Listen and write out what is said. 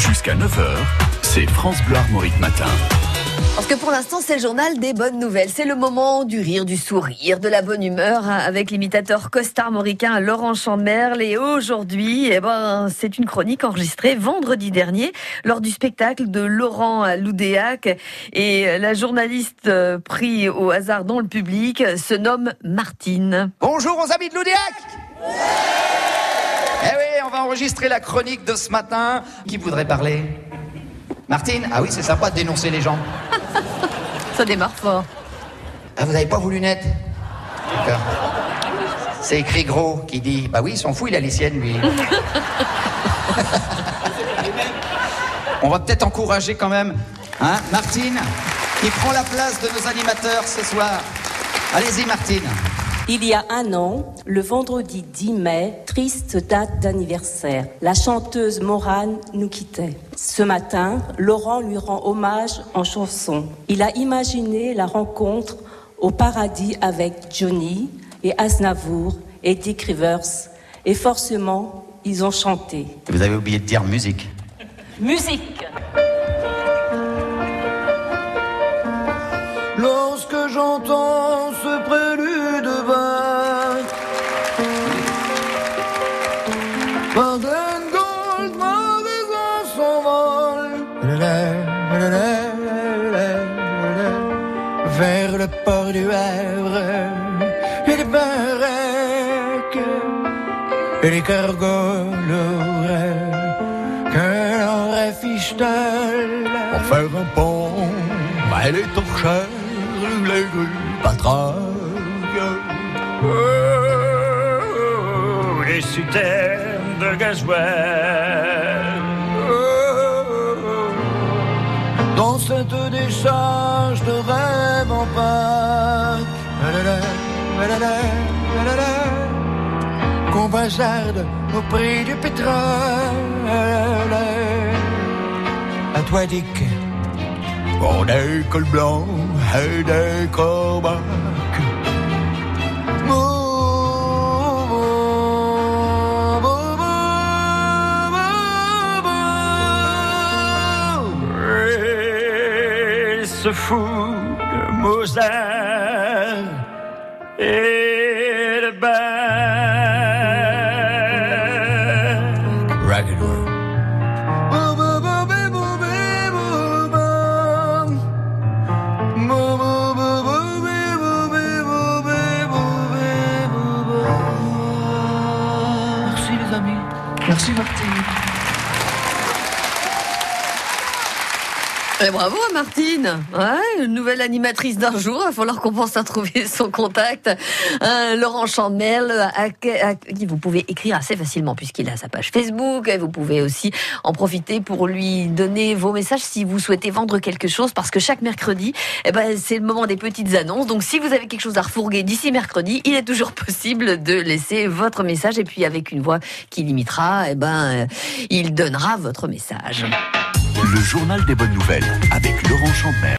Jusqu'à 9h, c'est France Bleu Armorique Matin. Parce que pour l'instant, c'est le journal des bonnes nouvelles. C'est le moment du rire, du sourire, de la bonne humeur hein, avec l'imitateur costard-mauricain Laurent Chamberle. Et aujourd'hui, eh ben, c'est une chronique enregistrée vendredi dernier lors du spectacle de Laurent Loudéac. Et la journaliste euh, pris au hasard dans le public se nomme Martine. Bonjour aux amis de Loudéac va enregistrer la chronique de ce matin. Qui voudrait parler? Martine? Ah oui, c'est sympa de dénoncer les gens. Ça démarre fort. Ah, vous n'avez pas vos lunettes? D'accord. C'est écrit gros qui dit Bah oui, il s'en fout, il a les siennes, lui. On va peut-être encourager quand même, hein, Martine, qui prend la place de nos animateurs ce soir. Allez-y, Martine. Il y a un an, le vendredi 10 mai, triste date d'anniversaire, la chanteuse Morane nous quittait. Ce matin, Laurent lui rend hommage en chanson. Il a imaginé la rencontre au paradis avec Johnny et Aznavour et Dick Rivers. Et forcément, ils ont chanté. Vous avez oublié de dire musique. Musique Lorsque j'entends ce prélude Baden Gold, ma raison s'envole. Vers le port du Havre les baraques Et les cargols Que l'on fichtel Pour faire un pont Elle est torchère Les rues patraques. Oh, Les citernes de Dans cette décharge de rêve en Pâques Qu'on bazarde au prix du pétrole. À toi Dick. On est col blanc et des corbacs se fout de Mozart et de Bach. Ragged Merci les amis. Merci Martine. Et bravo à Martine, ouais, une nouvelle animatrice d'un jour. Il va falloir qu'on pense à trouver son contact. Euh, Laurent Chamel, à, à qui vous pouvez écrire assez facilement puisqu'il a sa page Facebook. Et vous pouvez aussi en profiter pour lui donner vos messages si vous souhaitez vendre quelque chose, parce que chaque mercredi, eh ben, c'est le moment des petites annonces. Donc, si vous avez quelque chose à refourguer d'ici mercredi, il est toujours possible de laisser votre message et puis avec une voix qui limitera, eh ben, euh, il donnera votre message. Le journal des bonnes nouvelles avec Laurent Champmer.